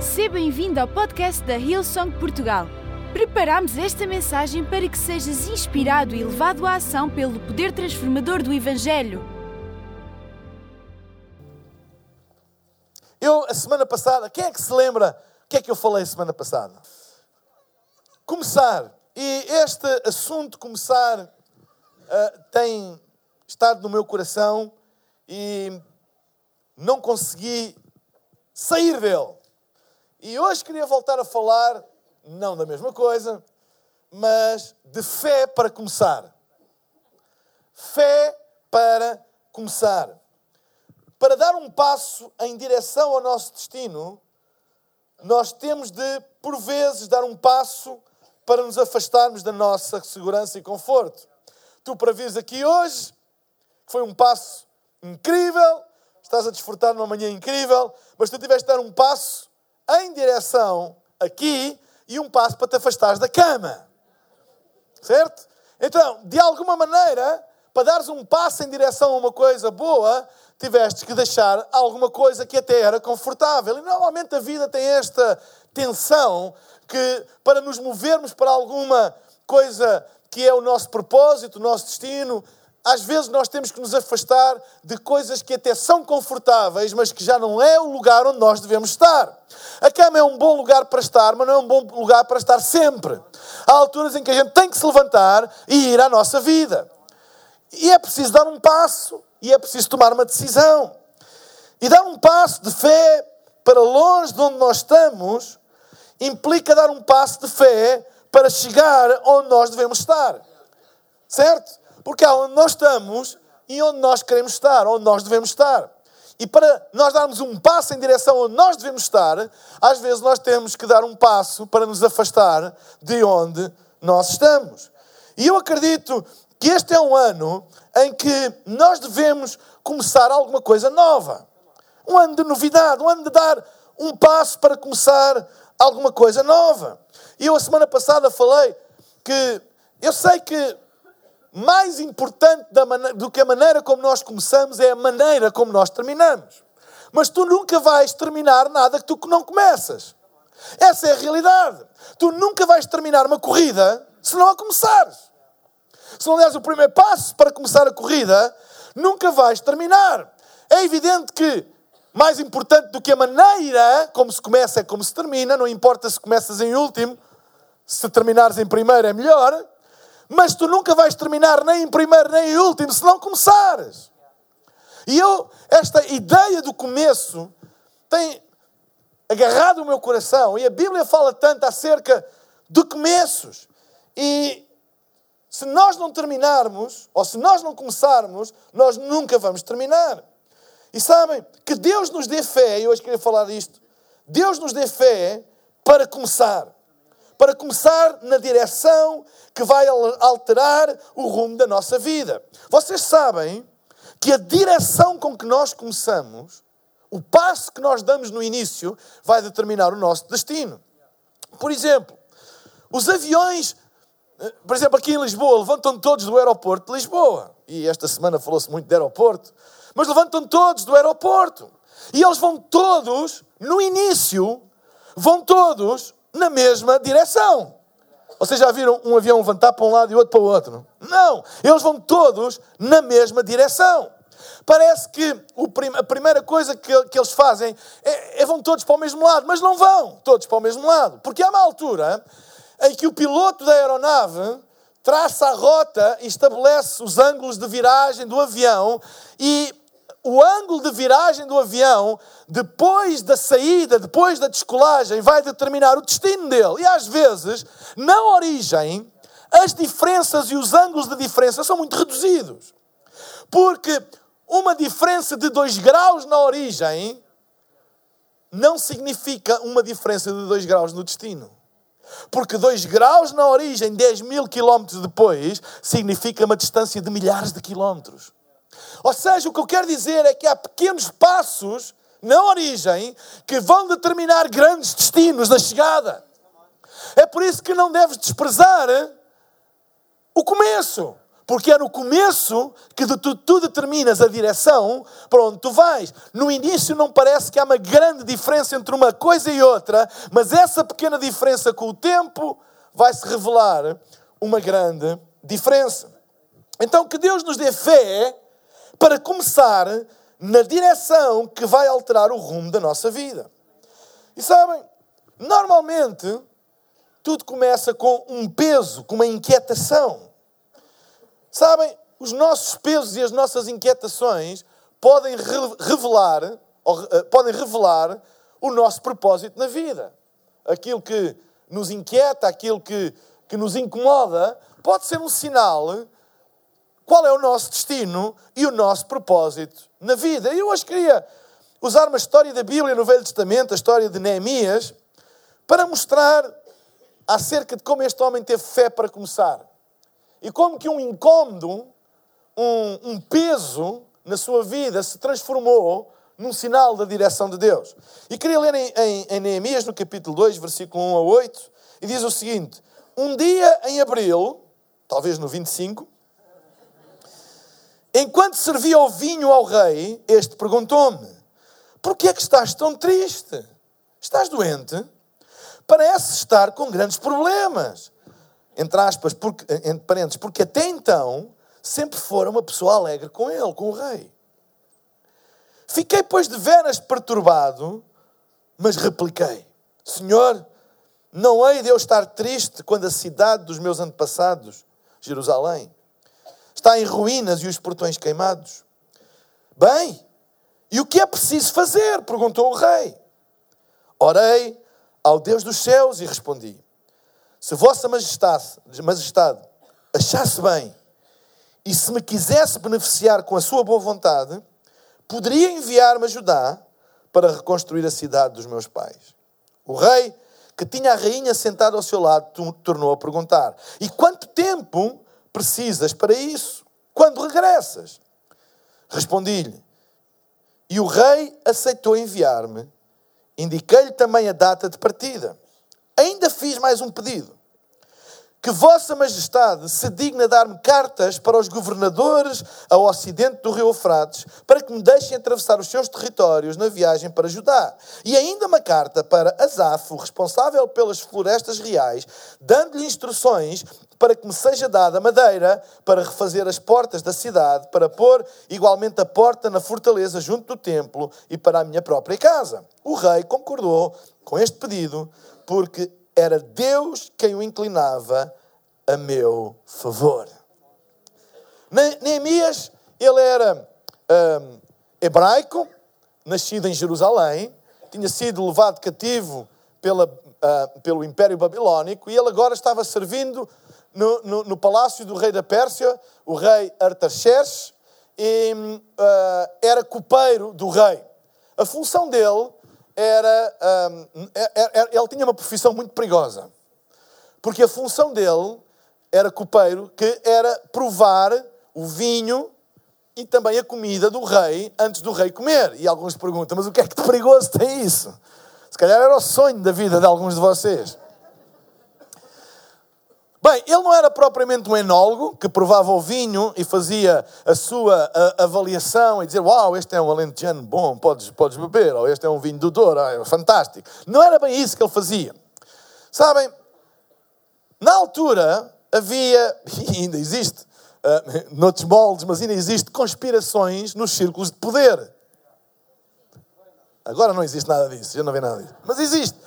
Seja bem-vindo ao podcast da Hillsong Portugal. Preparamos esta mensagem para que sejas inspirado e levado à ação pelo poder transformador do Evangelho. Eu, a semana passada, quem é que se lembra o que é que eu falei a semana passada? Começar. E este assunto, começar, uh, tem estado no meu coração e não consegui sair dele. E hoje queria voltar a falar, não da mesma coisa, mas de fé para começar. Fé para começar. Para dar um passo em direção ao nosso destino, nós temos de, por vezes, dar um passo para nos afastarmos da nossa segurança e conforto. Tu, para vires aqui hoje, foi um passo incrível, estás a desfrutar numa manhã incrível, mas tu tiveste de dar um passo em direção aqui e um passo para te afastares da cama. Certo? Então, de alguma maneira, para dares um passo em direção a uma coisa boa, tiveste que deixar alguma coisa que até era confortável. E normalmente a vida tem esta tensão que, para nos movermos para alguma coisa que é o nosso propósito, o nosso destino, às vezes nós temos que nos afastar de coisas que até são confortáveis, mas que já não é o lugar onde nós devemos estar. A cama é um bom lugar para estar, mas não é um bom lugar para estar sempre. Há alturas em que a gente tem que se levantar e ir à nossa vida. E é preciso dar um passo, e é preciso tomar uma decisão. E dar um passo de fé para longe de onde nós estamos implica dar um passo de fé para chegar onde nós devemos estar. Certo? Porque há onde nós estamos e onde nós queremos estar, onde nós devemos estar. E para nós darmos um passo em direção onde nós devemos estar, às vezes nós temos que dar um passo para nos afastar de onde nós estamos. E eu acredito que este é um ano em que nós devemos começar alguma coisa nova. Um ano de novidade, um ano de dar um passo para começar alguma coisa nova. E eu, a semana passada, falei que eu sei que mais importante do que a maneira como nós começamos é a maneira como nós terminamos. Mas tu nunca vais terminar nada que tu não começas. Essa é a realidade. Tu nunca vais terminar uma corrida se não a começares. Se não deres o primeiro passo para começar a corrida, nunca vais terminar. É evidente que mais importante do que a maneira como se começa é como se termina, não importa se começas em último, se terminares em primeiro é melhor, mas tu nunca vais terminar nem em primeiro nem em último se não começares. E eu, esta ideia do começo tem agarrado o meu coração e a Bíblia fala tanto acerca de começos. E se nós não terminarmos, ou se nós não começarmos, nós nunca vamos terminar. E sabem, que Deus nos dê fé, e hoje queria falar disto, Deus nos dê fé para começar para começar na direção que vai alterar o rumo da nossa vida. Vocês sabem que a direção com que nós começamos, o passo que nós damos no início, vai determinar o nosso destino. Por exemplo, os aviões, eh, por exemplo, aqui em Lisboa, levantam todos do aeroporto de Lisboa. E esta semana falou-se muito de aeroporto. Mas levantam todos do aeroporto. E eles vão todos, no início, vão todos na mesma direção. Vocês já viram um avião levantar para um lado e outro para o outro? Não, eles vão todos na mesma direção. Parece que a primeira coisa que, eles fazem é, é vão todos para o mesmo lado, mas não vão todos para o mesmo lado, porque há uma altura em que o piloto da aeronave traça a rota e estabelece os ângulos de viragem do avião e o ângulo de viragem do avião, depois da saída, depois da descolagem, vai determinar o destino dele. E às vezes, na origem, as diferenças e os ângulos de diferença são muito reduzidos. Porque uma diferença de 2 graus na origem não significa uma diferença de 2 graus no destino. Porque 2 graus na origem, 10 mil quilómetros depois, significa uma distância de milhares de quilómetros. Ou seja, o que eu quero dizer é que há pequenos passos na origem que vão determinar grandes destinos na chegada. É por isso que não deves desprezar o começo. Porque é no começo que tu, tu determinas a direção para onde tu vais. No início não parece que há uma grande diferença entre uma coisa e outra, mas essa pequena diferença com o tempo vai se revelar uma grande diferença. Então que Deus nos dê fé para começar na direção que vai alterar o rumo da nossa vida. E sabem, normalmente tudo começa com um peso, com uma inquietação. Sabem, os nossos pesos e as nossas inquietações podem revelar, eh, podem revelar o nosso propósito na vida. Aquilo que nos inquieta, aquilo que, que nos incomoda, pode ser um sinal qual é o nosso destino e o nosso propósito na vida. Eu hoje queria usar uma história da Bíblia no Velho Testamento, a história de Neemias, para mostrar acerca de como este homem teve fé para começar. E como que um incômodo, um, um peso na sua vida se transformou num sinal da direção de Deus. E queria ler em, em, em Neemias, no capítulo 2, versículo 1 a 8, e diz o seguinte: Um dia em abril, talvez no 25, enquanto servia o vinho ao rei, este perguntou-me: Por que é que estás tão triste? Estás doente? Parece estar com grandes problemas entre aspas, porque, entre parênteses, porque até então sempre fora uma pessoa alegre com ele, com o rei. Fiquei, pois, de veras perturbado, mas repliquei: Senhor, não hei de eu estar triste quando a cidade dos meus antepassados, Jerusalém, está em ruínas e os portões queimados. Bem, e o que é preciso fazer? perguntou o rei. Orei ao Deus dos céus e respondi: se Vossa Majestade, Majestade achasse bem e se me quisesse beneficiar com a sua boa vontade, poderia enviar-me a Judá para reconstruir a cidade dos meus pais. O rei, que tinha a rainha sentada ao seu lado, tornou a perguntar: E quanto tempo precisas para isso? Quando regressas? Respondi-lhe. E o rei aceitou enviar-me. Indiquei-lhe também a data de partida ainda fiz mais um pedido. Que Vossa Majestade se digna dar-me cartas para os governadores ao ocidente do rio Eufrates, para que me deixem atravessar os seus territórios na viagem para Judá. E ainda uma carta para Asaf, o responsável pelas florestas reais, dando-lhe instruções para que me seja dada madeira para refazer as portas da cidade, para pôr igualmente a porta na fortaleza junto do templo e para a minha própria casa. O rei concordou com este pedido, porque era Deus quem o inclinava a meu favor. Neemias, ele era um, hebraico, nascido em Jerusalém, tinha sido levado cativo pela, uh, pelo Império Babilónico e ele agora estava servindo no, no, no palácio do rei da Pérsia, o rei Artaxerxes, e uh, era copeiro do rei. A função dele era, um, era, é, é, é, ele tinha uma profissão muito perigosa. Porque a função dele era copeiro, que era provar o vinho e também a comida do rei antes do rei comer. E alguns perguntam, mas o que é que de perigoso tem isso? Se calhar era o sonho da vida de alguns de vocês. Bem, ele não era propriamente um enólogo que provava o vinho e fazia a sua a, avaliação e dizer: Uau, este é um alentejano bom, podes, podes beber, ou este é um vinho do Douro, é fantástico. Não era bem isso que ele fazia. Sabem, na altura havia, e ainda existe, uh, noutros moldes, mas ainda existe conspirações nos círculos de poder. Agora não existe nada disso, já não vê nada disso. Mas existe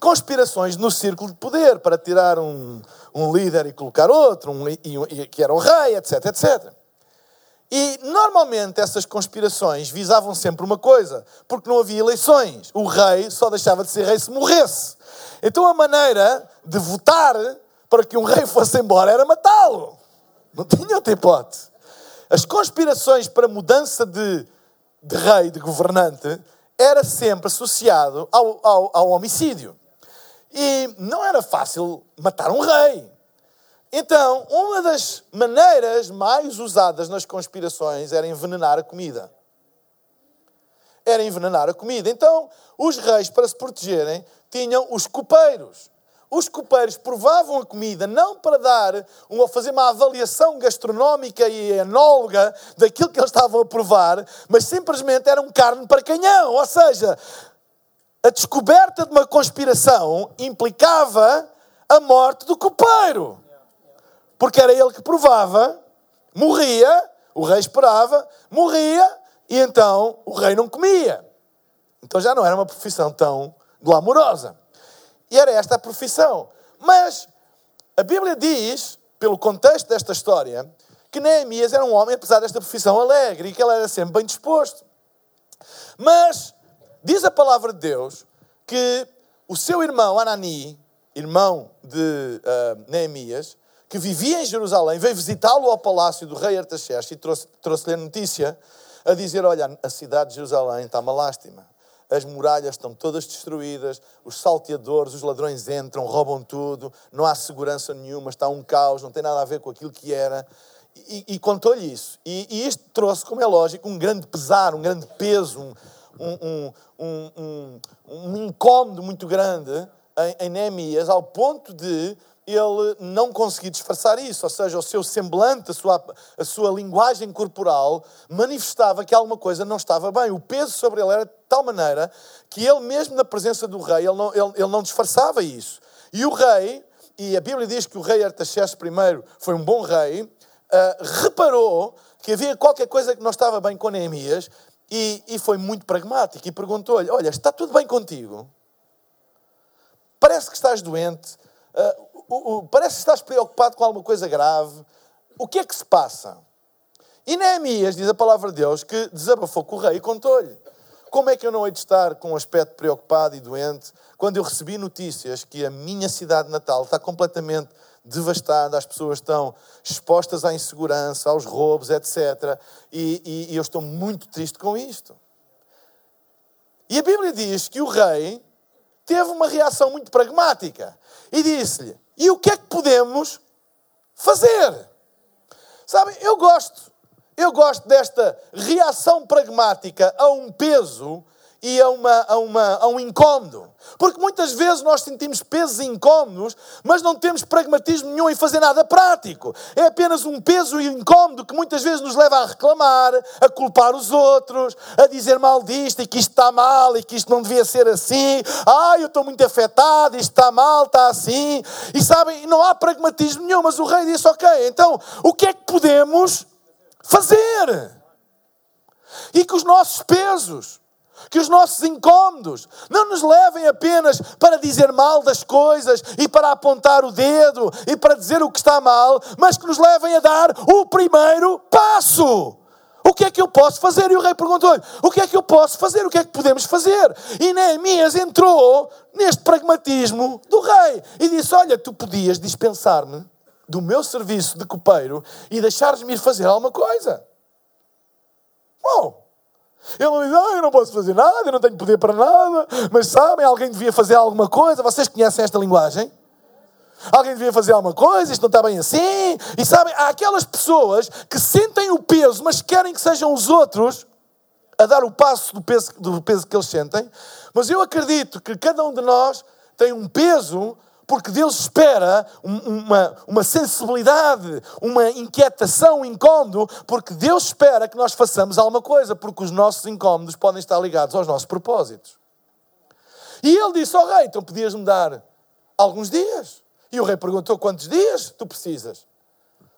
conspirações no círculo de poder para tirar um, um líder e colocar outro, um, e, e, que era o rei, etc, etc. E normalmente essas conspirações visavam sempre uma coisa, porque não havia eleições. O rei só deixava de ser rei se morresse. Então a maneira de votar para que um rei fosse embora era matá-lo. Não tinha outra hipótese. As conspirações para mudança de, de rei, de governante, era sempre associado ao, ao, ao homicídio. E não era fácil matar um rei. Então, uma das maneiras mais usadas nas conspirações era envenenar a comida. Era envenenar a comida. Então, os reis, para se protegerem, tinham os copeiros. os copeiros provavam a comida não para dar, ou fazer uma avaliação gastronómica e enóloga daquilo que eles estavam a provar, mas simplesmente eram carne para canhão. Ou seja, a descoberta de uma conspiração implicava a morte do copeiro. Porque era ele que provava, morria, o rei esperava, morria, e então o rei não comia. Então já não era uma profissão tão glamourosa. E era esta a profissão. Mas a Bíblia diz, pelo contexto desta história, que Neemias era um homem, apesar desta profissão, alegre e que ele era sempre bem disposto. Mas diz a palavra de Deus que o seu irmão Anani, irmão de uh, Neemias, que vivia em Jerusalém, veio visitá-lo ao palácio do rei Artaxerxes e trouxe-lhe trouxe a notícia a dizer: Olha, a cidade de Jerusalém está uma lástima as muralhas estão todas destruídas, os salteadores, os ladrões entram, roubam tudo, não há segurança nenhuma, está um caos, não tem nada a ver com aquilo que era. E, e contou-lhe isso. E, e, isto trouxe, como é lógico, um grande pesar, um grande peso, um, um, um, um, um incómodo muito grande em, em Neemias, ao ponto de ele não conseguir disfarçar isso, ou seja, o seu semblante, a sua, a sua linguagem corporal manifestava que alguma coisa não estava bem. O peso sobre ele era de tal maneira que ele, mesmo na presença do rei, ele não, ele, ele não disfarçava isso. E o rei, e a Bíblia diz que o rei Artaxerxes I foi um bom rei, uh, reparou que havia qualquer coisa que não estava bem com Neemias e, e foi muito pragmático e perguntou-lhe: Olha, está tudo bem contigo? Parece que estás doente. Uh, o, o, parece que estás preocupado com alguma coisa grave. O que é que se passa? E Neemias, diz a palavra de Deus, que desabafou com o rei e contou-lhe. Como é que eu não hei de estar com um aspecto preocupado e doente quando eu recebi notícias que a minha cidade natal está completamente devastada, as pessoas estão expostas à insegurança, aos roubos, etc. E, e, e eu estou muito triste com isto. E a Bíblia diz que o rei teve uma reação muito pragmática e disse-lhe: e o que é que podemos fazer? Sabem, eu gosto, eu gosto desta reação pragmática a um peso e a, uma, a, uma, a um incómodo. Porque muitas vezes nós sentimos pesos incómodos, mas não temos pragmatismo nenhum em fazer nada prático. É apenas um peso incómodo que muitas vezes nos leva a reclamar, a culpar os outros, a dizer mal disto e que isto está mal e que isto não devia ser assim. Ah, eu estou muito afetado, isto está mal, está assim. E sabem, não há pragmatismo nenhum, mas o rei disse: Ok, então o que é que podemos fazer? E que os nossos pesos que os nossos incômodos não nos levem apenas para dizer mal das coisas e para apontar o dedo e para dizer o que está mal, mas que nos levem a dar o primeiro passo. O que é que eu posso fazer? E o rei perguntou-lhe: O que é que eu posso fazer? O que é que podemos fazer? E Neemias entrou neste pragmatismo do rei e disse: Olha, tu podias dispensar-me do meu serviço de copeiro e deixares-me ir fazer alguma coisa. Oh! Ele não diz, ah, eu não posso fazer nada, eu não tenho poder para nada, mas sabem, alguém devia fazer alguma coisa. Vocês conhecem esta linguagem? Alguém devia fazer alguma coisa, isto não está bem assim. E sabem, há aquelas pessoas que sentem o peso, mas querem que sejam os outros a dar o passo do peso, do peso que eles sentem. Mas eu acredito que cada um de nós tem um peso porque Deus espera uma, uma sensibilidade, uma inquietação, um incómodo, porque Deus espera que nós façamos alguma coisa, porque os nossos incómodos podem estar ligados aos nossos propósitos. E ele disse ao rei: então podias-me dar alguns dias? E o rei perguntou: quantos dias tu precisas?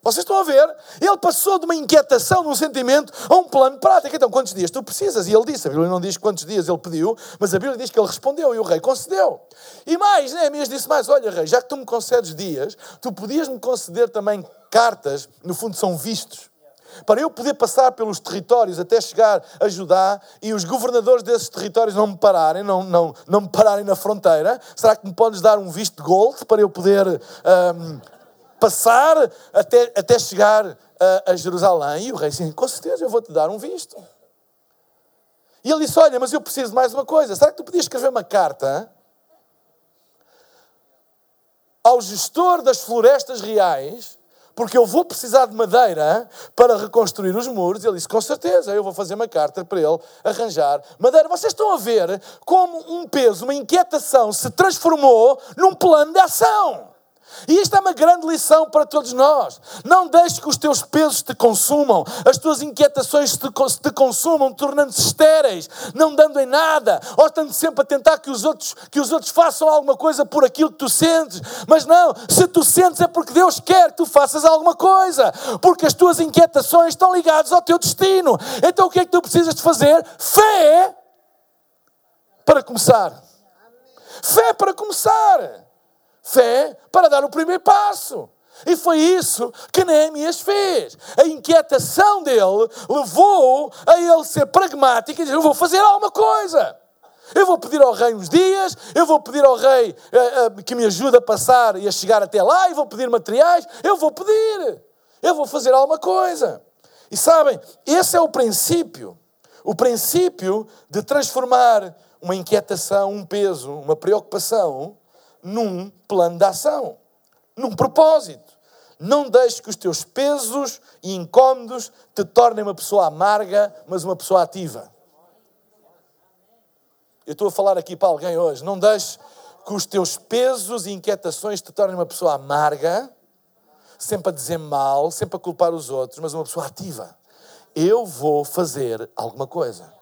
Vocês estão a ver? Ele passou de uma inquietação, de um sentimento, a um plano prático. Então, quantos dias tu precisas? E ele disse, a Bíblia não diz quantos dias ele pediu, mas a Bíblia diz que ele respondeu e o rei concedeu. E mais, Neemias disse mais, olha rei, já que tu me concedes dias, tu podias-me conceder também cartas, no fundo são vistos, para eu poder passar pelos territórios até chegar a Judá e os governadores desses territórios não me pararem, não, não, não me pararem na fronteira. Será que me podes dar um visto de gold para eu poder... Um, passar até, até chegar a, a Jerusalém. E o rei disse: Com certeza, eu vou-te dar um visto. E ele disse: Olha, mas eu preciso de mais uma coisa. Será que tu podias escrever uma carta ao gestor das florestas reais porque eu vou precisar de madeira para reconstruir os muros. Ele disse: Com certeza, eu vou fazer uma carta para ele arranjar madeira. Vocês estão a ver como um peso, uma inquietação se transformou num plano de ação. E isto é uma grande lição para todos nós. Não deixes que os teus pesos te consumam, as tuas inquietações te, consumam, tornando-se estéreis, não dando em nada, ou estando sempre a tentar que os, outros, que os outros façam alguma coisa por aquilo que tu sentes. Mas não, se tu sentes é porque Deus quer que tu faças alguma coisa, porque as tuas inquietações estão ligadas ao teu destino. Então o que é que tu precisas de fazer? Fé para começar. Fé para começar fé para dar o primeiro passo. E foi isso que Neemias fez. A inquietação dele levou a ele ser pragmático e dizer: Eu vou fazer alguma coisa. Eu vou pedir ao rei uns dias, eu vou pedir ao rei uh, uh, que me ajude a passar e a chegar até lá, e vou pedir materiais, eu vou pedir, eu vou fazer alguma coisa. E sabem, esse é o princípio. O princípio de transformar uma inquietação, um peso, uma preocupação num plano de ação, num propósito. Não deixes que os teus pesos e incômodos te tornem uma pessoa amarga, mas uma pessoa ativa. Eu estou a falar aqui para alguém hoje. Não deixes que os teus pesos e inquietações te tornem uma pessoa amarga, sempre a dizer mal, sempre a culpar os outros, mas uma pessoa ativa. Eu vou fazer alguma coisa.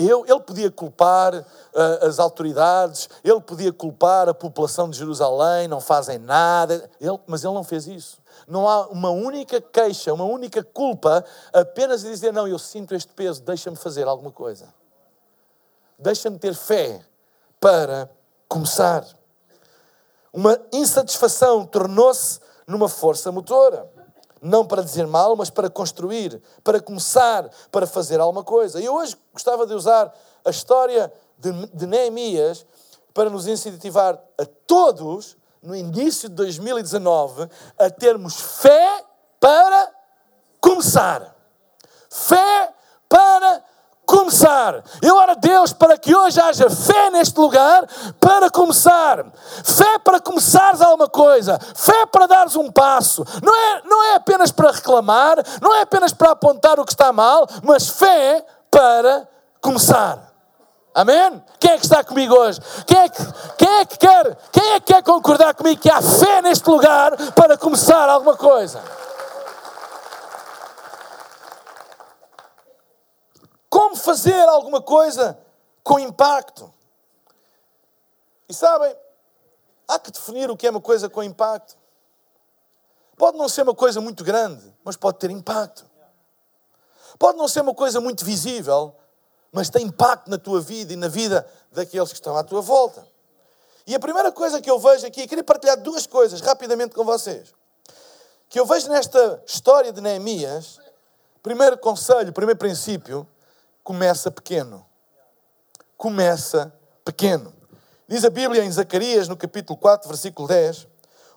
Eu, ele podia culpar uh, as autoridades, ele podia culpar a população de Jerusalém, não fazem nada, ele, mas ele não fez isso. Não há uma única queixa, uma única culpa, apenas dizer: Não, eu sinto este peso, deixa-me fazer alguma coisa. Deixa-me ter fé para começar. Uma insatisfação tornou-se numa força motora não para dizer mal, mas para construir, para começar, para fazer alguma coisa. E hoje gostava de usar a história de, de Neemias para nos incentivar a todos, no início de 2019, a termos fé para começar. Fé para começar. Eu oro a Deus para que hoje haja fé neste lugar para começar. Fé para começares alguma coisa. Fé para dares um passo. Não é, não é apenas para reclamar, não é apenas para apontar o que está mal, mas fé para começar. Amém? Quem é que está comigo hoje? Quem é que, quem é que quer, quem é que quer concordar comigo que há fé neste lugar para começar alguma coisa? Como fazer alguma coisa com impacto? E sabem, há que definir o que é uma coisa com impacto. Pode não ser uma coisa muito grande, mas pode ter impacto. Pode não ser uma coisa muito visível, mas tem impacto na tua vida e na vida daqueles que estão à tua volta. E a primeira coisa que eu vejo aqui, queria partilhar duas coisas rapidamente com vocês. Que eu vejo nesta história de Neemias, primeiro conselho, primeiro princípio, começa pequeno. Começa pequeno. Diz a Bíblia em Zacarias, no capítulo 4, versículo 10,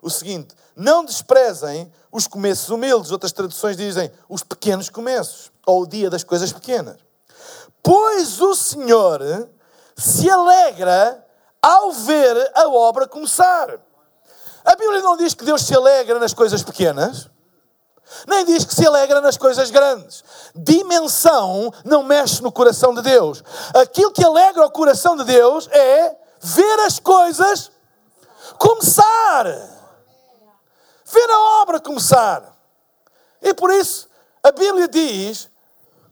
o seguinte: Não desprezem os começos humildes. Outras traduções dizem os pequenos começos, ou o dia das coisas pequenas. Pois o Senhor se alegra ao ver a obra começar. A Bíblia não diz que Deus se alegra nas coisas pequenas. Nem diz que se alegra nas coisas grandes. Dimensão não mexe no coração de Deus. Aquilo que alegra o coração de Deus é ver as coisas começar. Ver a obra começar. E por isso a Bíblia diz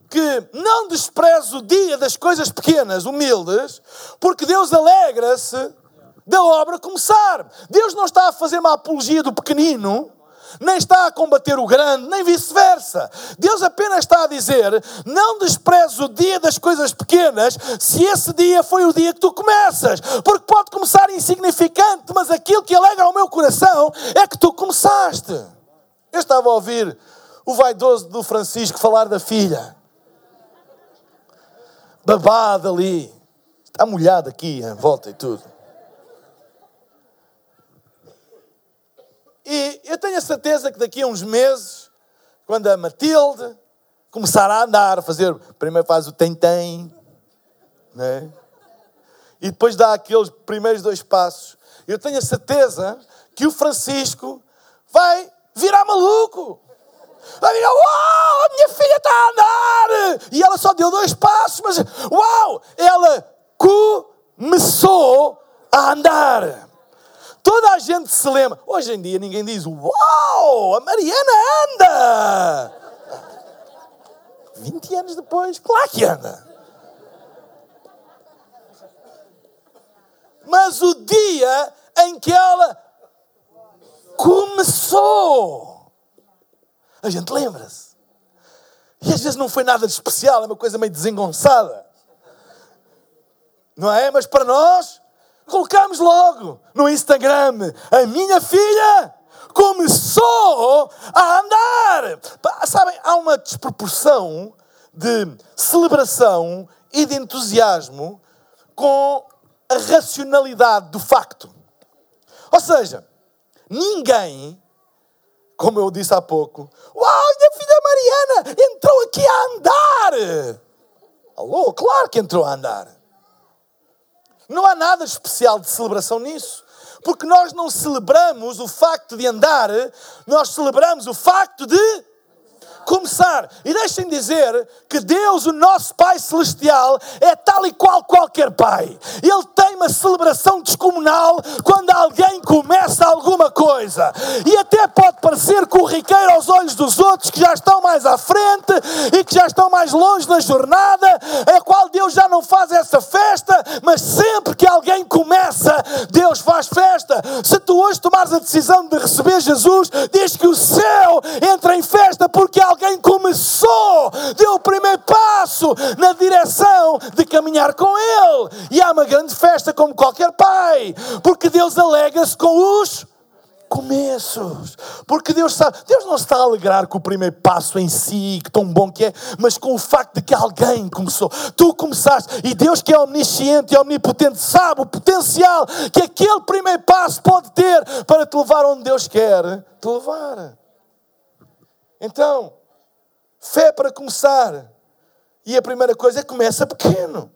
que não despreze o dia das coisas pequenas, humildes, porque Deus alegra-se da obra começar. Deus não está a fazer uma apologia do pequenino, nem está a combater o grande, nem vice-versa. Deus apenas está a dizer: não desprezes o dia das coisas pequenas, se esse dia foi o dia que tu começas, porque pode começar insignificante, mas aquilo que alegra ao meu coração é que tu começaste. Eu estava a ouvir o vaidoso do Francisco falar da filha, babado ali, está molhado aqui, em volta e tudo. E eu tenho a certeza que daqui a uns meses, quando a Matilde começar a andar, a fazer, primeiro faz o tem-tem, né? e depois dá aqueles primeiros dois passos, eu tenho a certeza que o Francisco vai virar maluco. Vai virar, uau, a minha filha está a andar! E ela só deu dois passos, mas uau, ela começou a andar. Toda a gente se lembra. Hoje em dia ninguém diz: Uau, a Mariana anda! 20 anos depois, claro que anda. Mas o dia em que ela começou, a gente lembra-se. E às vezes não foi nada de especial, é uma coisa meio desengonçada. Não é? Mas para nós, colocamos logo no Instagram: a minha filha começou a andar. Sabem, há uma desproporção de celebração e de entusiasmo com a racionalidade do facto. Ou seja, ninguém, como eu disse há pouco, uau, minha filha Mariana entrou aqui a andar. Alô, claro que entrou a andar. Não há nada especial de celebração nisso. Porque nós não celebramos o facto de andar, nós celebramos o facto de começar. E deixem dizer que Deus, o nosso Pai Celestial, é tal e qual qualquer pai. Ele tem uma celebração descomunal quando alguém começa alguma coisa. E até pode parecer corriqueiro aos olhos dos outros que já estão mais à frente e que já estão mais longe na jornada, a qual Deus já não faz essa festa, mas sempre que alguém começa, Deus faz festa. Se tu hoje tomares a decisão de receber Jesus, diz que o céu entra em festa porque há alguém começou, deu o primeiro passo na direção de caminhar com Ele. E há uma grande festa, como qualquer pai, porque Deus alegra-se com os começos. Porque Deus sabe, Deus não está a alegrar com o primeiro passo em si, que tão bom que é, mas com o facto de que alguém começou. Tu começaste e Deus que é omnisciente e omnipotente sabe o potencial que aquele primeiro passo pode ter para te levar onde Deus quer te levar. Então, Fé para começar. E a primeira coisa é começa pequeno.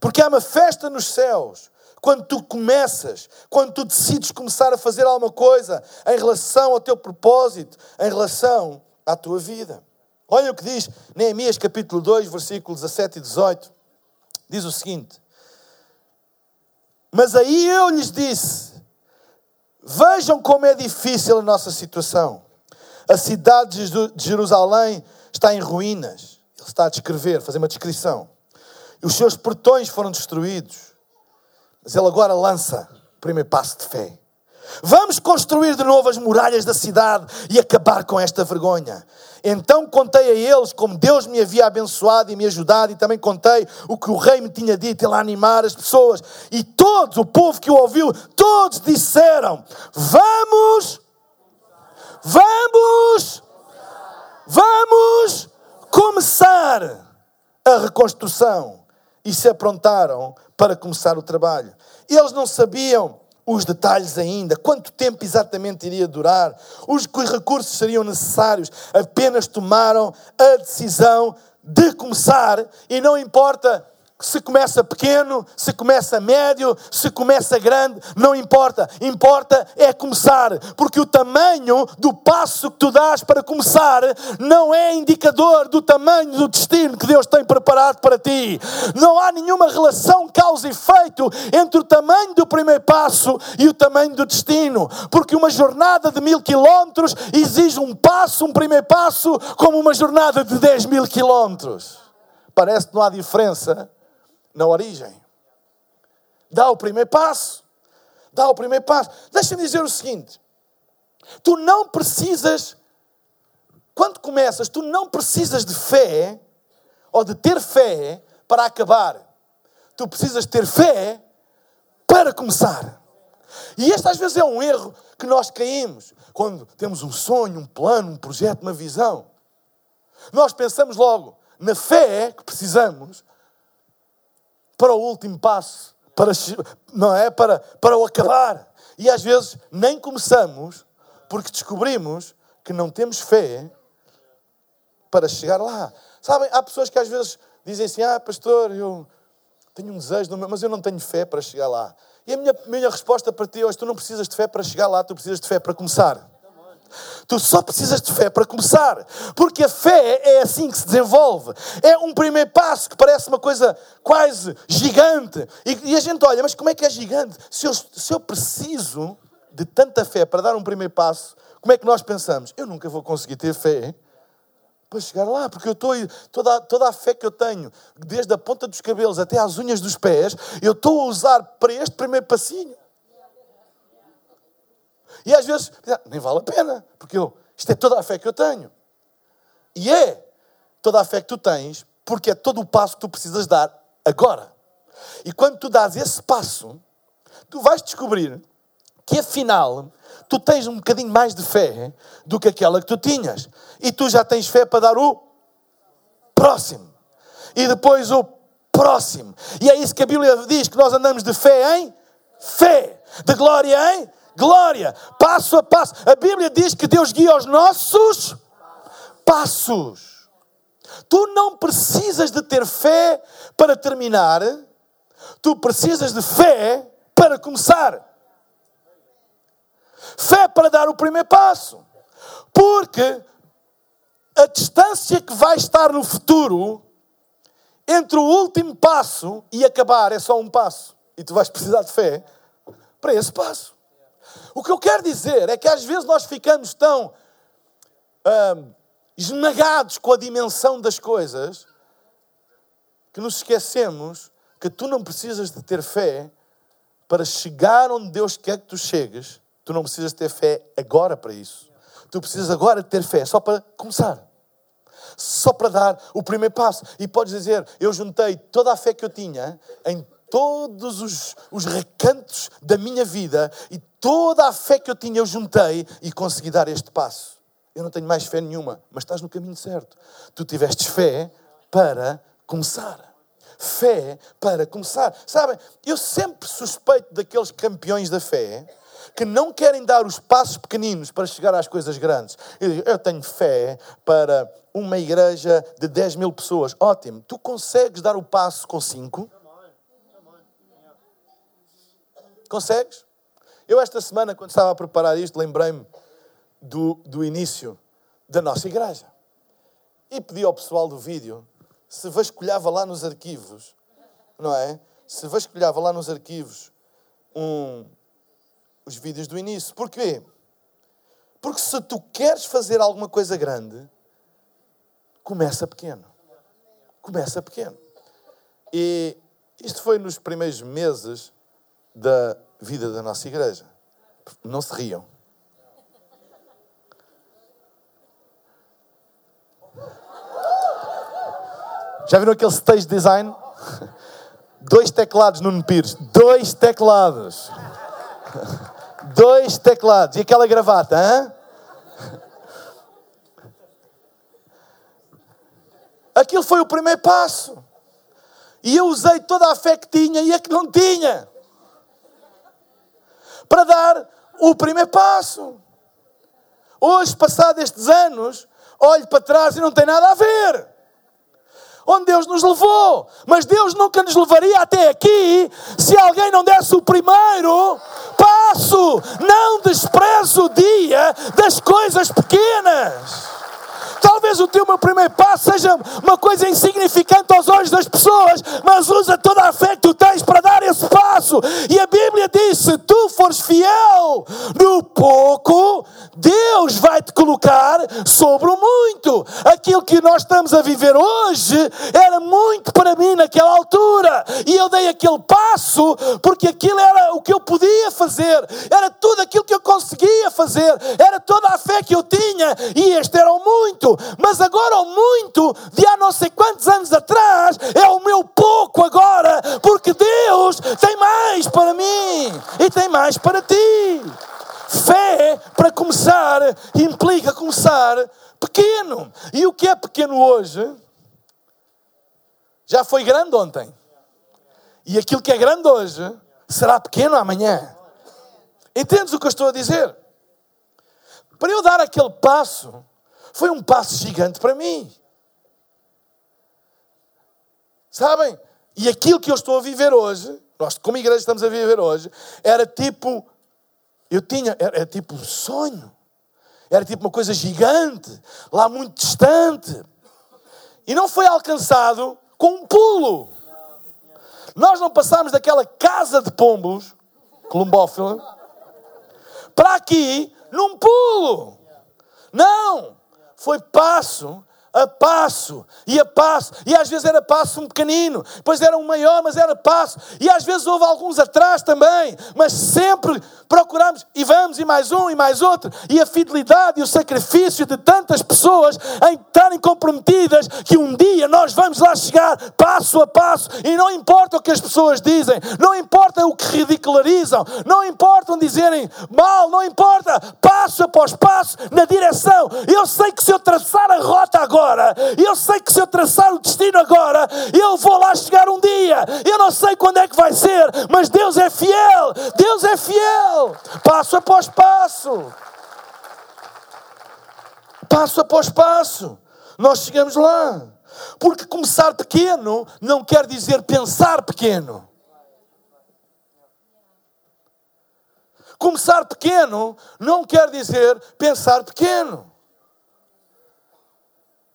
Porque há uma festa nos céus quando tu começas, quando tu decides começar a fazer alguma coisa em relação ao teu propósito, em relação à tua vida. Olha o que diz Neemias capítulo 2, versículos 17 e 18. Diz o seguinte: Mas aí eu lhes disse: Vejam como é difícil a nossa situação. A cidade de Jerusalém está em ruínas. Ele está a descrever, fazer uma descrição. E os seus portões foram destruídos. Mas ele agora lança o primeiro passo de fé. Vamos construir de novo as muralhas da cidade e acabar com esta vergonha. Então contei a eles como Deus me havia abençoado e me ajudado, e também contei o que o rei me tinha dito, ele a animar as pessoas. E todos, o povo que o ouviu, todos disseram: Vamos Vamos! Vamos começar a reconstrução. E se aprontaram para começar o trabalho. Eles não sabiam os detalhes ainda, quanto tempo exatamente iria durar, os recursos seriam necessários, apenas tomaram a decisão de começar e não importa se começa pequeno, se começa médio, se começa grande, não importa. Importa é começar, porque o tamanho do passo que tu dás para começar não é indicador do tamanho do destino que Deus tem preparado para ti. Não há nenhuma relação causa e efeito entre o tamanho do primeiro passo e o tamanho do destino, porque uma jornada de mil quilómetros exige um passo, um primeiro passo, como uma jornada de dez mil quilómetros. Parece que não há diferença na origem. Dá o primeiro passo. Dá o primeiro passo. Deixa-me dizer o seguinte: tu não precisas, quando começas, tu não precisas de fé ou de ter fé para acabar. Tu precisas ter fé para começar. E este às vezes é um erro que nós caímos quando temos um sonho, um plano, um projeto, uma visão. Nós pensamos logo na fé que precisamos para o último passo, para, não é? Para, para o acabar. E às vezes nem começamos porque descobrimos que não temos fé para chegar lá. Sabem, há pessoas que às vezes dizem assim: Ah, pastor, eu tenho um desejo, mas eu não tenho fé para chegar lá. E a minha, minha resposta para ti hoje: tu não precisas de fé para chegar lá, tu precisas de fé para começar. Tu só precisas de fé para começar. Porque a fé é assim que se desenvolve. É um primeiro passo que parece uma coisa quase gigante. E, e a gente olha, mas como é que é gigante? Se eu, se eu preciso de tanta fé para dar um primeiro passo, como é que nós pensamos? Eu nunca vou conseguir ter fé para chegar lá, porque eu estou, toda, toda a fé que eu tenho, desde a ponta dos cabelos até às unhas dos pés, eu estou a usar para este primeiro passinho. E às vezes, nem vale a pena, porque eu, isto é toda a fé que eu tenho. E é toda a fé que tu tens, porque é todo o passo que tu precisas dar agora. E quando tu dás esse passo, tu vais descobrir que afinal tu tens um bocadinho mais de fé do que aquela que tu tinhas. E tu já tens fé para dar o próximo. E depois o próximo. E é isso que a Bíblia diz: que nós andamos de fé em fé, de glória em glória, passo a passo. A Bíblia diz que Deus guia os nossos passos. Tu não precisas de ter fé para terminar, tu precisas de fé para começar. Fé para dar o primeiro passo. Porque a distância que vai estar no futuro entre o último passo e acabar é só um passo. E tu vais precisar de fé para esse passo. O que eu quero dizer é que às vezes nós ficamos tão hum, esmagados com a dimensão das coisas que nos esquecemos que tu não precisas de ter fé para chegar onde Deus quer que tu chegues. Tu não precisas ter fé agora para isso. Tu precisas agora ter fé só para começar. Só para dar o primeiro passo. E podes dizer: Eu juntei toda a fé que eu tinha em todos os, os recantos da minha vida e toda a fé que eu tinha eu juntei e consegui dar este passo. Eu não tenho mais fé nenhuma, mas estás no caminho certo. Tu tiveste fé para começar. Fé para começar. Sabem, eu sempre suspeito daqueles campeões da fé que não querem dar os passos pequeninos para chegar às coisas grandes. Eu digo, eu tenho fé para uma igreja de 10 mil pessoas. Ótimo, tu consegues dar o passo com 5? Consegues? Eu, esta semana, quando estava a preparar isto, lembrei-me do, do início da nossa igreja. E pedi ao pessoal do vídeo se vasculhava lá nos arquivos, não é? Se vasculhava lá nos arquivos um, os vídeos do início. Porquê? Porque se tu queres fazer alguma coisa grande, começa pequeno. Começa pequeno. E isto foi nos primeiros meses da vida da nossa igreja. Não se riam. Já viram aquele stage design? Dois teclados no Pires. Dois teclados. Dois teclados. E aquela gravata, hã? Aquilo foi o primeiro passo. E eu usei toda a fé que tinha e a que não tinha para dar o primeiro passo. Hoje, passados estes anos, olho para trás e não tem nada a ver. Onde Deus nos levou, mas Deus nunca nos levaria até aqui se alguém não desse o primeiro passo. Não despreze o dia das coisas pequenas. Talvez o teu primeiro passo seja uma coisa insignificante aos olhos das pessoas, mas usa toda a fé que tu tens para dar esse passo. E a Bíblia diz: se tu fores fiel no pouco, Deus vai te colocar sobre o muito. Aquilo que nós estamos a viver hoje era muito para mim naquela altura. E eu dei aquele passo porque aquilo era o que eu podia fazer, era tudo aquilo que eu conseguia fazer, era toda a fé que eu tinha, e este era o muito mas agora o muito de há não sei quantos anos atrás é o meu pouco agora, porque Deus tem mais para mim e tem mais para ti. Fé, para começar, implica começar pequeno. E o que é pequeno hoje já foi grande ontem. E aquilo que é grande hoje será pequeno amanhã. Entendes o que eu estou a dizer? Para eu dar aquele passo, foi um passo gigante para mim. Sabem? E aquilo que eu estou a viver hoje, nós como igreja estamos a viver hoje, era tipo, eu tinha, era, era tipo um sonho. Era tipo uma coisa gigante, lá muito distante. E não foi alcançado com um pulo. Nós não passámos daquela casa de pombos, colombófila, para aqui num pulo. Não! Foi passo a passo e a passo, e às vezes era passo um pequenino, depois era um maior, mas era passo, e às vezes houve alguns atrás também, mas sempre procuramos e vamos, e mais um, e mais outro, e a fidelidade e o sacrifício de tantas pessoas em estarem comprometidas que um dia nós vamos lá chegar passo a passo, e não importa o que as pessoas dizem, não importa o que ridicularizam, não importa dizerem mal, não importa, passo após passo na direção. Eu sei que se eu traçar a rota agora, agora. Eu sei que se eu traçar o destino agora, eu vou lá chegar um dia. Eu não sei quando é que vai ser, mas Deus é fiel. Deus é fiel. Passo após passo. Passo após passo. Nós chegamos lá. Porque começar pequeno não quer dizer pensar pequeno. Começar pequeno não quer dizer pensar pequeno.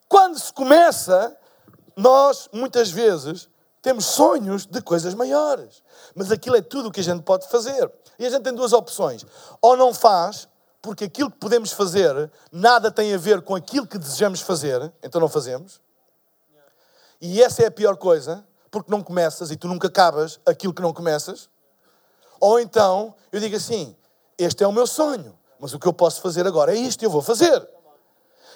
Quando se começa, nós muitas vezes temos sonhos de coisas maiores. Mas aquilo é tudo o que a gente pode fazer. E a gente tem duas opções. Ou não faz, porque aquilo que podemos fazer nada tem a ver com aquilo que desejamos fazer, então não fazemos. E essa é a pior coisa, porque não começas e tu nunca acabas aquilo que não começas. Ou então eu digo assim: este é o meu sonho, mas o que eu posso fazer agora é isto, eu vou fazer.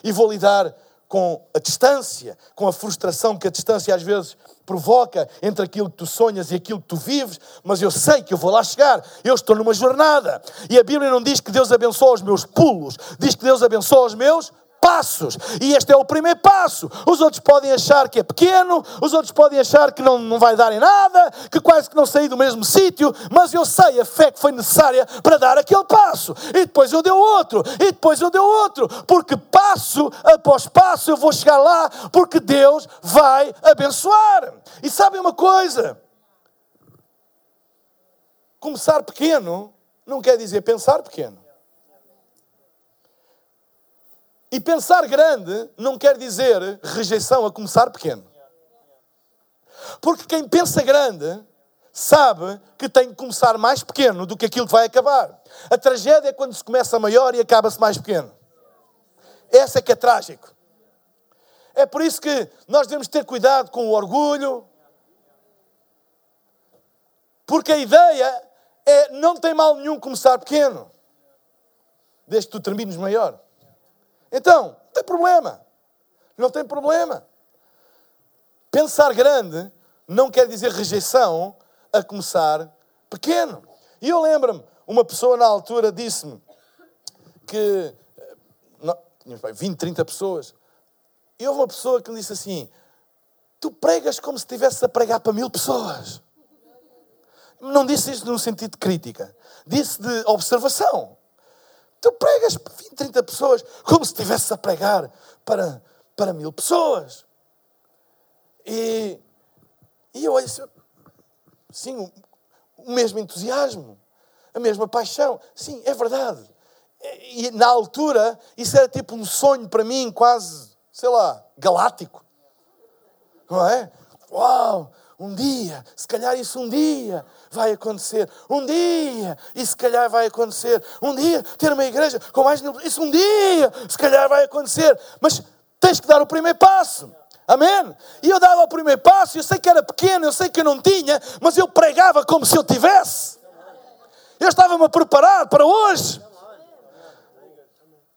E vou lidar com a distância, com a frustração que a distância às vezes provoca entre aquilo que tu sonhas e aquilo que tu vives, mas eu sei que eu vou lá chegar, eu estou numa jornada. E a Bíblia não diz que Deus abençoa os meus pulos, diz que Deus abençoa os meus passos. E este é o primeiro passo. Os outros podem achar que é pequeno, os outros podem achar que não, não vai dar em nada, que quase que não saí do mesmo sítio, mas eu sei a fé que foi necessária para dar aquele passo. E depois eu dei outro, e depois eu dei outro, porque passo após passo eu vou chegar lá, porque Deus vai abençoar. E sabem uma coisa? Começar pequeno não quer dizer pensar pequeno. E pensar grande não quer dizer rejeição a começar pequeno. Porque quem pensa grande sabe que tem que começar mais pequeno do que aquilo que vai acabar. A tragédia é quando se começa maior e acaba-se mais pequeno. Essa é que é trágico. É por isso que nós devemos ter cuidado com o orgulho. Porque a ideia é não tem mal nenhum começar pequeno. Desde que tu termines maior. Então, não tem problema. Não tem problema. Pensar grande não quer dizer rejeição a começar pequeno. E eu lembro-me, uma pessoa na altura disse-me que. Não, 20, 30 pessoas. E houve uma pessoa que me disse assim: Tu pregas como se estivesse a pregar para mil pessoas. Não disse isto num sentido de crítica, disse de observação. Tu pregas para 20, 30 pessoas como se estivesse a pregar para, para mil pessoas. E, e eu olho assim, sim, o, o mesmo entusiasmo, a mesma paixão. Sim, é verdade. E, e na altura, isso era tipo um sonho para mim, quase, sei lá, galáctico. Não é? Uau! Um dia, se calhar isso um dia vai acontecer. Um dia, e se calhar vai acontecer. Um dia, ter uma igreja com mais. Isso um dia, se calhar vai acontecer. Mas tens que dar o primeiro passo. Amém? E eu dava o primeiro passo, eu sei que era pequeno, eu sei que eu não tinha, mas eu pregava como se eu tivesse. Eu estava-me a preparar para hoje.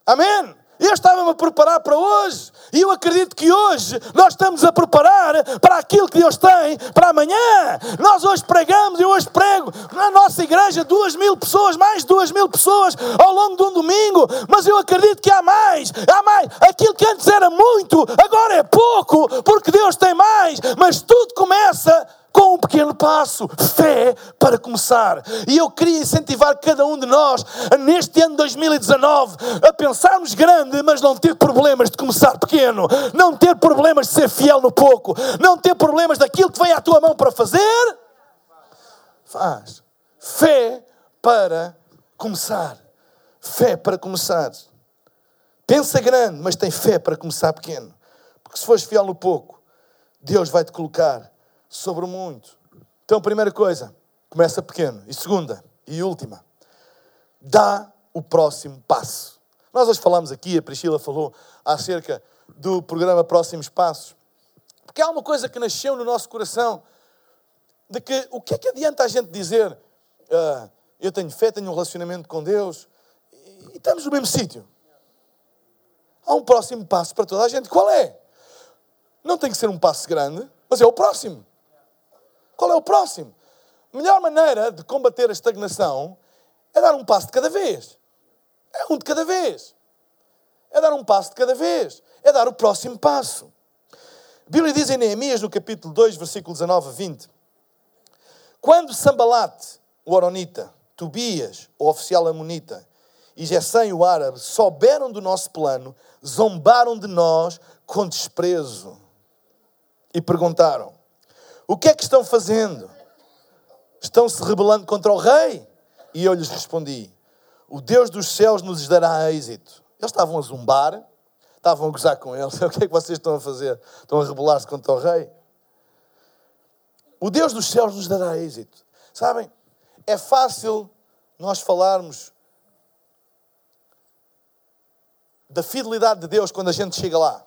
Amém? Eu estava-me a preparar para hoje. E eu acredito que hoje nós estamos a preparar para aquilo que Deus tem para amanhã. Nós hoje pregamos, eu hoje prego na nossa igreja duas mil pessoas, mais de duas mil pessoas ao longo de um domingo. Mas eu acredito que há mais, há mais. Aquilo que antes era muito, agora é pouco, porque Deus tem mais. Mas tudo começa com um pequeno passo, fé para começar. E eu queria incentivar cada um de nós, neste ano 2019, a pensarmos grande, mas não ter problemas de começar pequeno, não ter problemas de ser fiel no pouco, não ter problemas daquilo que vem à tua mão para fazer. Faz. Fé para começar. Fé para começar. Pensa grande, mas tem fé para começar pequeno. Porque se fores fiel no pouco, Deus vai te colocar sobre muito. Então, primeira coisa, começa pequeno. E segunda e última, dá o próximo passo. Nós hoje falamos aqui, a Priscila falou acerca do programa Próximos Passos. Porque há uma coisa que nasceu no nosso coração de que o que é que adianta a gente dizer uh, eu tenho fé, tenho um relacionamento com Deus e estamos no mesmo sítio. Há um próximo passo para toda a gente. Qual é? Não tem que ser um passo grande, mas é o próximo. Qual é o próximo? A melhor maneira de combater a estagnação é dar um passo de cada vez. É um de cada vez. É dar um passo de cada vez. É dar o próximo passo. A Bíblia diz em Neemias, no capítulo 2, versículo 19 a 20: Quando Sambalate, o Oronita, Tobias, o oficial amonita, e Gessém, o árabe, souberam do nosso plano, zombaram de nós com desprezo. E perguntaram: O que é que estão fazendo? Estão se rebelando contra o rei? E eu lhes respondi: O Deus dos céus nos dará êxito. Eles estavam a zombar, estavam a gozar com eles. O que é que vocês estão a fazer? Estão a rebelar-se contra o rei? O Deus dos céus nos dará êxito. Sabem? É fácil nós falarmos da fidelidade de Deus quando a gente chega lá.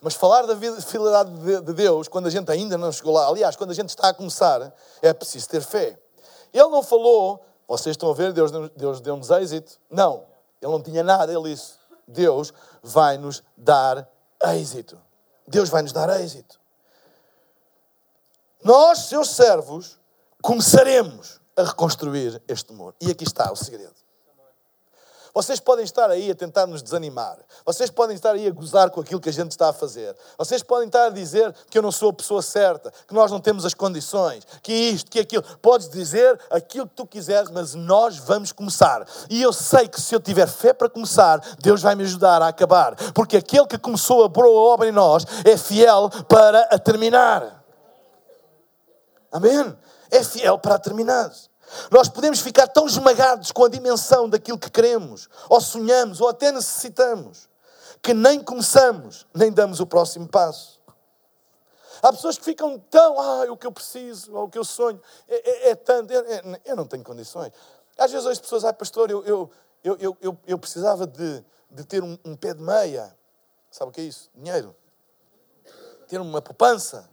Mas falar da fidelidade de Deus quando a gente ainda não chegou lá, aliás, quando a gente está a começar, é preciso ter fé. Ele não falou, vocês estão a ver, Deus, Deus deu-nos êxito. Não, ele não tinha nada, ele disse, Deus vai nos dar êxito. Deus vai nos dar êxito. Nós, seus servos, começaremos a reconstruir este muro. E aqui está o segredo. Vocês podem estar aí a tentar nos desanimar. Vocês podem estar aí a gozar com aquilo que a gente está a fazer. Vocês podem estar a dizer que eu não sou a pessoa certa, que nós não temos as condições, que isto, que aquilo. Podes dizer aquilo que tu quiseres, mas nós vamos começar. E eu sei que se eu tiver fé para começar, Deus vai me ajudar a acabar. Porque aquele que começou a boa obra em nós é fiel para a terminar. Amém? É fiel para a terminar. Nós podemos ficar tão esmagados com a dimensão daquilo que queremos, ou sonhamos, ou até necessitamos, que nem começamos, nem damos o próximo passo. Há pessoas que ficam tão, ah, o que eu preciso, ou o que eu sonho, é, é, é tanto, eu, eu, não tenho condições. Às vezes as pessoas, ah, pastor, eu, eu, eu, eu, eu precisava de, de ter um, um pé de meia. Sabe o que é isso? Dinheiro. Ter uma poupança.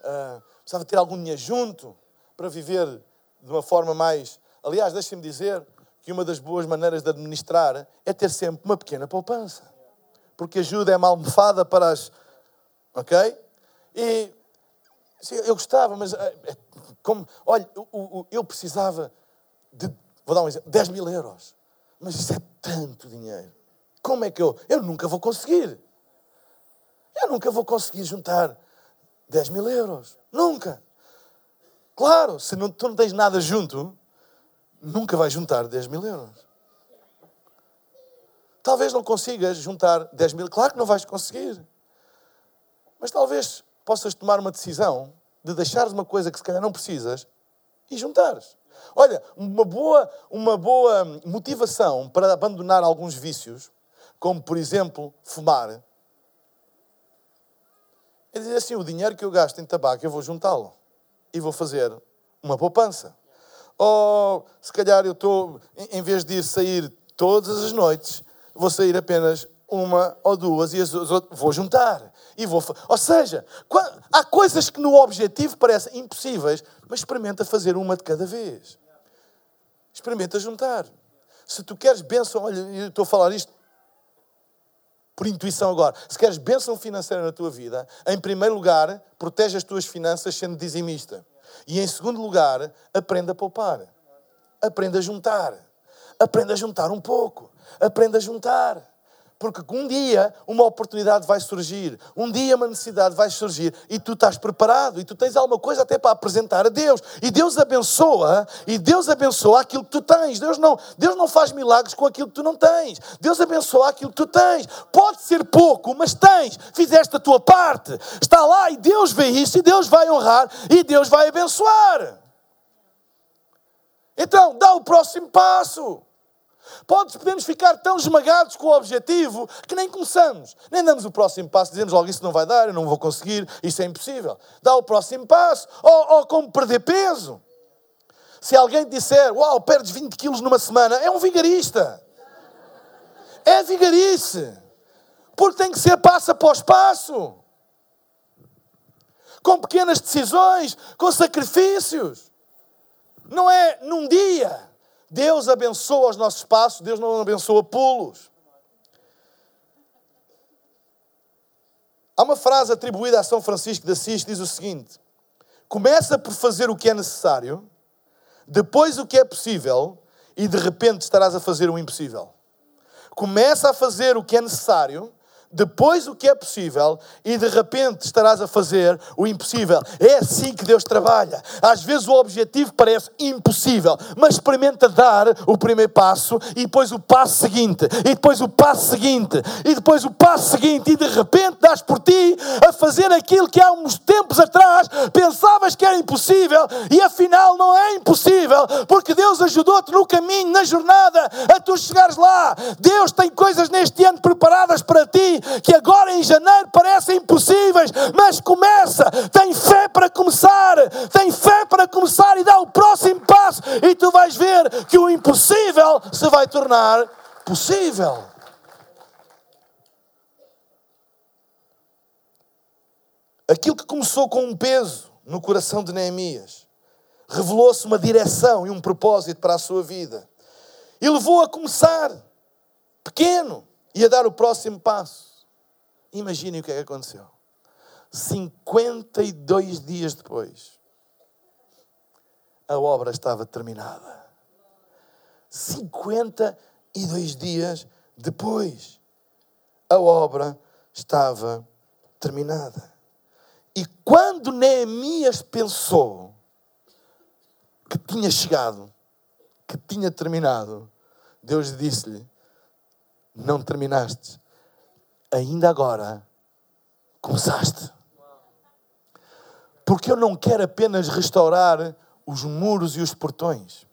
Uh, precisava ter algum dinheiro junto para viver de uma forma mais. Aliás, deixem-me dizer que uma das boas maneiras de administrar é ter sempre uma pequena poupança. Porque ajuda é uma almofada para as. Ok? E sim, eu gostava, mas eh, eh, como, olha, eu, eu precisava de, vou dar um exemplo, 10 mil euros. Mas isso é tanto dinheiro. Como é que eu. Eu nunca vou conseguir. Eu nunca vou conseguir juntar 10 mil euros. Nunca. Claro, se não, tu não tens nada junto, nunca vais juntar 10 mil euros. Talvez não consigas juntar 10 mil, claro que não vais conseguir. Mas talvez possas tomar uma decisão de deixares uma coisa que se calhar não precisas e juntares. Olha, uma boa, uma boa motivação para abandonar alguns vícios, como por exemplo fumar, é dizer assim: o dinheiro que eu gasto em tabaco eu vou juntá-lo e vou fazer uma poupança. Ou se calhar eu estou, em vez de ir sair todas as noites, vou sair apenas uma ou duas e as outras vou juntar. E vou, ou seja, há coisas que no objetivo parecem impossíveis, mas experimenta fazer uma de cada vez. Experimenta juntar. Se tu queres bênção, olha, eu estou a falar isto por intuição agora. Se queres bênção financeira na tua vida, em primeiro lugar, protege as tuas finanças sendo dizimista. E em segundo lugar, aprenda a poupar. Aprenda a juntar. Aprenda a juntar um pouco. Aprenda a juntar. Porque um dia uma oportunidade vai surgir, um dia uma necessidade vai surgir e tu estás preparado e tu tens alguma coisa até para apresentar a Deus. E Deus abençoa, e Deus abençoa aquilo que tu tens. Deus não, Deus não faz milagres com aquilo que tu não tens. Deus abençoa aquilo que tu tens. Pode ser pouco, mas tens, fizeste a tua parte. Está lá e Deus vê isso e Deus vai honrar e Deus vai abençoar. Então, dá o próximo passo. Podemos ficar tão esmagados com o objetivo que nem começamos. Nem damos o próximo passo, dizemos logo isso não vai dar, eu não vou conseguir, isso é impossível. Dá o próximo passo, ou, ou como perder peso. Se alguém disser, uau, perdes 20 quilos numa semana, é um vigarista. É vigarice. Porque tem que ser passo após passo. Com pequenas decisões, com sacrifícios. Não é num dia. Deus abençoa os nossos passos, Deus não abençoa pulos. Há uma frase atribuída a São Francisco de Assis que diz o seguinte: Começa por fazer o que é necessário, depois o que é possível, e de repente estarás a fazer o impossível. Começa a fazer o que é necessário, depois o que é possível e de repente estarás a fazer o impossível. É assim que Deus trabalha. Às vezes o objetivo parece impossível, mas experimenta dar o primeiro passo e depois o passo seguinte, e depois o passo seguinte, e depois o passo seguinte, e de repente dás por ti a fazer aquilo que há uns tempos atrás pensavas que era impossível e afinal não é impossível, porque Deus ajudou-te no caminho, na jornada, a tu chegares lá. Deus tem coisas neste ano preparadas para ti que agora em janeiro parecem impossíveis, mas começa, tem fé para começar, tem fé para começar e dá o próximo passo, e tu vais ver que o impossível se vai tornar possível. Aquilo que começou com um peso no coração de Neemias revelou-se uma direção e um propósito para a sua vida. E levou a começar pequeno e a dar o próximo passo. Imaginem o que é que aconteceu. 52 dias depois, a obra estava terminada. 52 dias depois, a obra estava terminada. E quando Neemias pensou que tinha chegado, que tinha terminado, Deus disse-lhe: Não terminaste, ainda agora começaste. Porque eu não quero apenas restaurar os muros e os portões,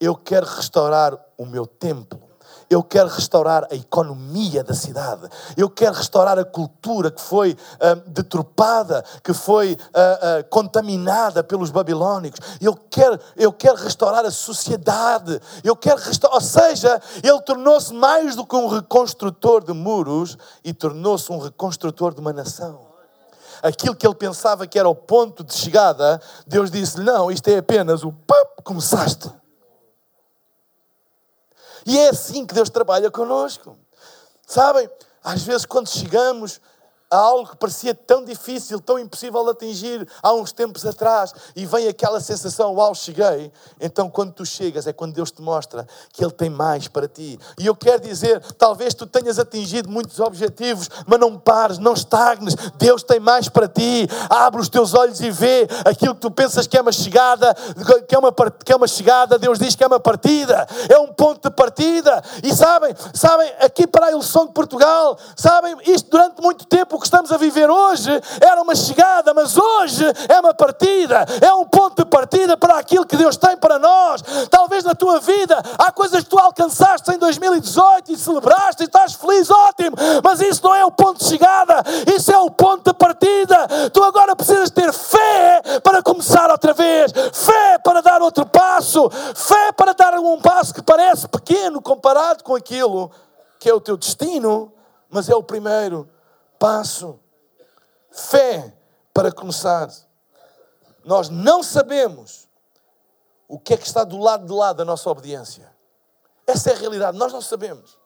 eu quero restaurar o meu templo. Eu quero restaurar a economia da cidade. Eu quero restaurar a cultura que foi uh, deturpada, que foi uh, uh, contaminada pelos babilônicos. Eu quero, eu quero restaurar a sociedade. Eu quero restaurar. Ou seja, ele tornou-se mais do que um reconstrutor de muros e tornou-se um reconstrutor de uma nação aquilo que ele pensava que era o ponto de chegada, Deus disse-lhe: Não, isto é apenas o pap, começaste. E é assim que Deus trabalha conosco. Sabem, às vezes quando chegamos a algo que parecia tão difícil, tão impossível de atingir há uns tempos atrás, e vem aquela sensação, uau, cheguei. Então, quando tu chegas, é quando Deus te mostra que Ele tem mais para ti. E eu quero dizer, talvez tu tenhas atingido muitos objetivos, mas não pares, não estagnes. Deus tem mais para ti. Abre os teus olhos e vê aquilo que tu pensas que é uma chegada, que é uma, que é uma chegada, Deus diz que é uma partida, é um ponto de partida. E sabem, sabem, aqui para a Ilusão de Portugal, sabem, isto durante muito tempo o que estamos a viver hoje era uma chegada, mas hoje é uma partida, é um ponto de partida para aquilo que Deus tem para nós. Talvez na tua vida há coisas que tu alcançaste em 2018 e celebraste e estás feliz, ótimo, mas isso não é o ponto de chegada, isso é o ponto de partida. Tu agora precisas ter fé para começar outra vez, fé para dar outro passo, fé para dar um passo que parece pequeno comparado com aquilo que é o teu destino, mas é o primeiro passo. Fé para começar. Nós não sabemos o que é que está do lado de lá da nossa obediência. Essa é a realidade, nós não sabemos.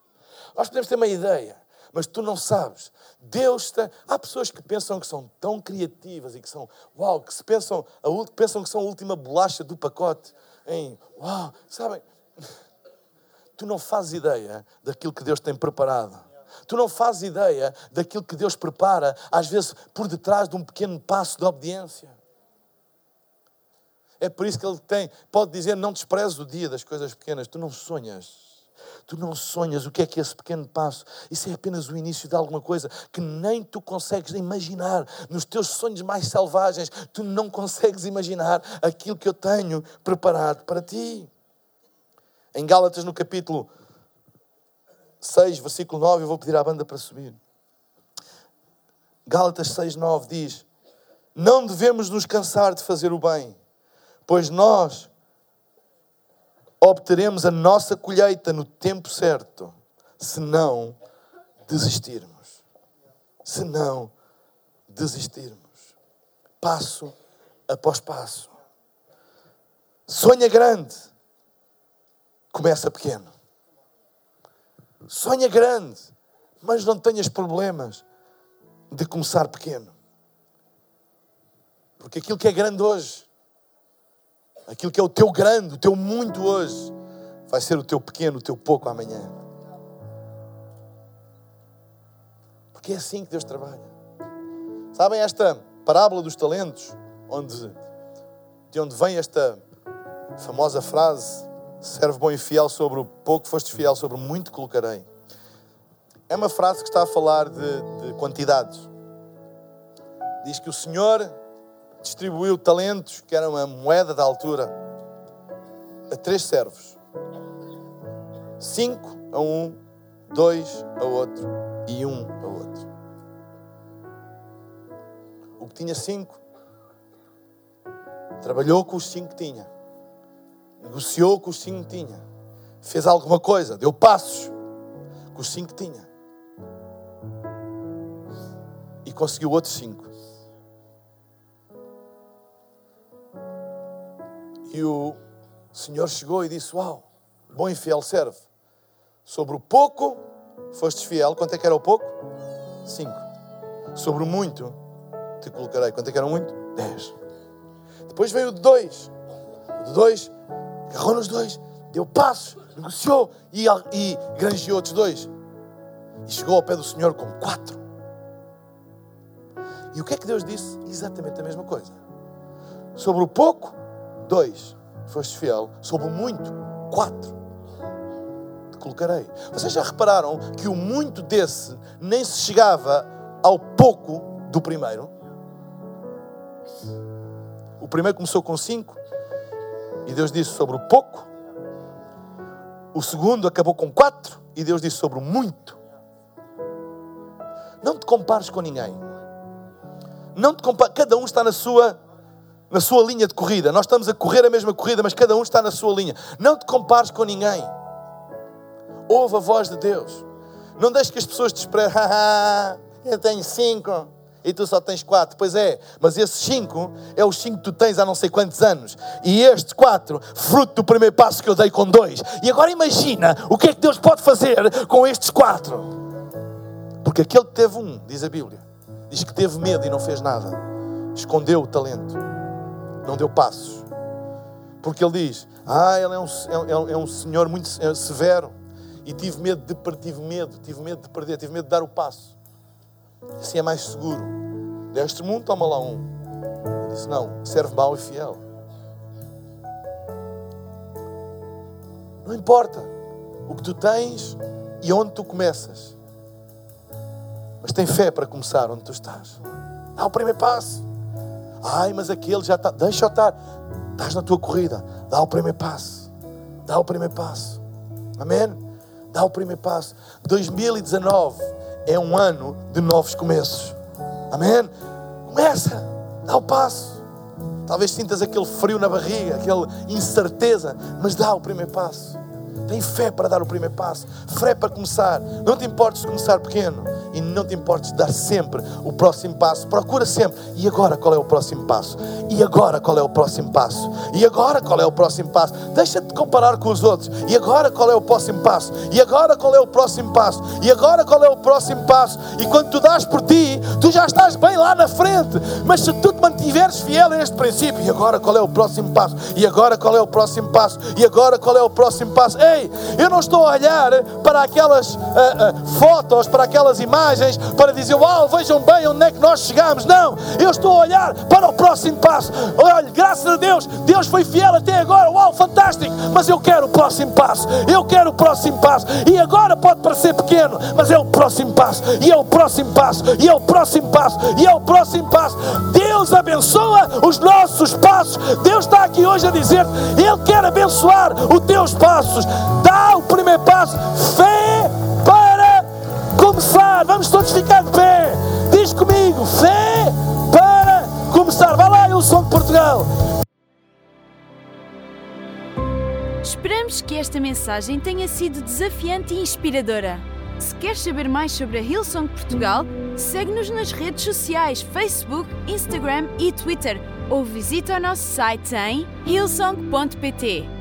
Nós podemos ter uma ideia, mas tu não sabes. Deus está. Há pessoas que pensam que são tão criativas e que são, uau, que se pensam, a, pensam que são a última bolacha do pacote. Em, uau, sabem? Tu não fazes ideia daquilo que Deus tem preparado Tu não fazes ideia daquilo que Deus prepara, às vezes por detrás de um pequeno passo de obediência. É por isso que ele tem, pode dizer: não desprezes o dia das coisas pequenas. Tu não sonhas. Tu não sonhas o que é que esse pequeno passo. Isso é apenas o início de alguma coisa que nem tu consegues imaginar. Nos teus sonhos mais selvagens, tu não consegues imaginar aquilo que eu tenho preparado para ti. Em Gálatas, no capítulo 6, versículo 9, eu vou pedir à banda para subir. Gálatas 6, 9 diz: Não devemos nos cansar de fazer o bem, pois nós obteremos a nossa colheita no tempo certo, se não desistirmos. Se não desistirmos. Passo após passo. Sonha grande, começa pequeno. Sonha grande, mas não tenhas problemas de começar pequeno. Porque aquilo que é grande hoje, aquilo que é o teu grande, o teu muito hoje, vai ser o teu pequeno, o teu pouco amanhã. Porque é assim que Deus trabalha. Sabem esta parábola dos talentos, onde, de onde vem esta famosa frase: serve bom e fiel sobre o pouco, foste fiel sobre muito colocarei. É uma frase que está a falar de, de quantidades. Diz que o Senhor distribuiu talentos, que era uma moeda da altura, a três servos. Cinco a um, dois a outro e um a outro. O que tinha cinco, trabalhou com os cinco que tinha, negociou com os cinco que tinha, fez alguma coisa, deu passos com os cinco que tinha e conseguiu outros cinco. E o Senhor chegou e disse: Uau, bom e fiel servo. Sobre o pouco fostes fiel. Quanto é que era o pouco? Cinco. Sobre o muito te colocarei. Quanto é que era muito? Dez. Depois veio o de dois. O de dois agarrou nos dois, deu passos, negociou e, e granjeou outros dois. E chegou ao pé do Senhor com quatro. E o que é que Deus disse? Exatamente a mesma coisa. Sobre o pouco, dois, foste fiel. Sobre o muito, quatro, te colocarei. Vocês já repararam que o muito desse nem se chegava ao pouco do primeiro? O primeiro começou com cinco e Deus disse sobre o pouco. O segundo acabou com quatro e Deus disse sobre o muito. Não te compares com ninguém. Não te compares. Cada um está na sua na sua linha de corrida. Nós estamos a correr a mesma corrida, mas cada um está na sua linha. Não te compares com ninguém. Ouve a voz de Deus. Não deixes que as pessoas te esperem. eu tenho cinco e tu só tens quatro. Pois é, mas esses cinco é os cinco que tu tens há não sei quantos anos. E estes quatro, fruto do primeiro passo que eu dei com dois. E agora imagina o que é que Deus pode fazer com estes quatro. Porque aquele que teve um, diz a Bíblia, diz que teve medo e não fez nada. Escondeu o talento não deu passos. Porque ele diz: Ah, ele é um, é, é um senhor muito severo. E tive medo de tive medo, tive medo de perder, tive medo de dar o passo. Assim é mais seguro. Deste mundo, toma lá um. Ele disse: Não, serve mal e fiel. Não importa o que tu tens e onde tu começas. Mas tem fé para começar onde tu estás. Dá o primeiro passo. Ai, mas aquele já está. Deixa eu estar. Estás na tua corrida. Dá o primeiro passo. Dá o primeiro passo. Amém? Dá o primeiro passo. 2019 é um ano de novos começos. Amém? Começa. Dá o passo. Talvez sintas aquele frio na barriga, aquela incerteza, mas dá o primeiro passo. Tem fé para dar o primeiro passo, fé para começar. Não te importes de começar pequeno e não te importes de dar sempre o próximo passo. Procura sempre. E agora qual é o próximo passo? E agora qual é o próximo passo? E agora qual é o próximo passo? Deixa-te de comparar com os outros. E agora qual é o próximo passo? E agora qual é o próximo passo? E agora qual é o próximo passo? E quando tu dás por ti, tu já estás bem lá na frente. Mas se tu te mantiveres fiel a este princípio, e agora qual é o próximo passo? E agora qual é o próximo passo? E agora qual é o próximo passo? Ei, eu não estou a olhar para aquelas uh, uh, fotos, para aquelas imagens, para dizer, uau, vejam bem onde é que nós chegamos. Não, eu estou a olhar para o próximo passo. Olha, graças a Deus, Deus foi fiel até agora. Uau, fantástico. Mas eu quero o próximo passo. Eu quero o próximo passo. E agora pode parecer pequeno, mas é o próximo passo. E é o próximo passo. E é o próximo passo. E é o próximo passo. Deus abençoa os nossos passos. Deus está aqui hoje a dizer, Ele quer abençoar os teus passos. Dá o primeiro passo. Fé para começar. Vamos todos ficar de pé. Diz comigo, fé para começar. Vai lá, eu sou de Portugal. Esperamos que esta mensagem tenha sido desafiante e inspiradora. Se queres saber mais sobre a Hillsong Portugal, segue-nos nas redes sociais Facebook, Instagram e Twitter ou visita o nosso site em hillsong.pt.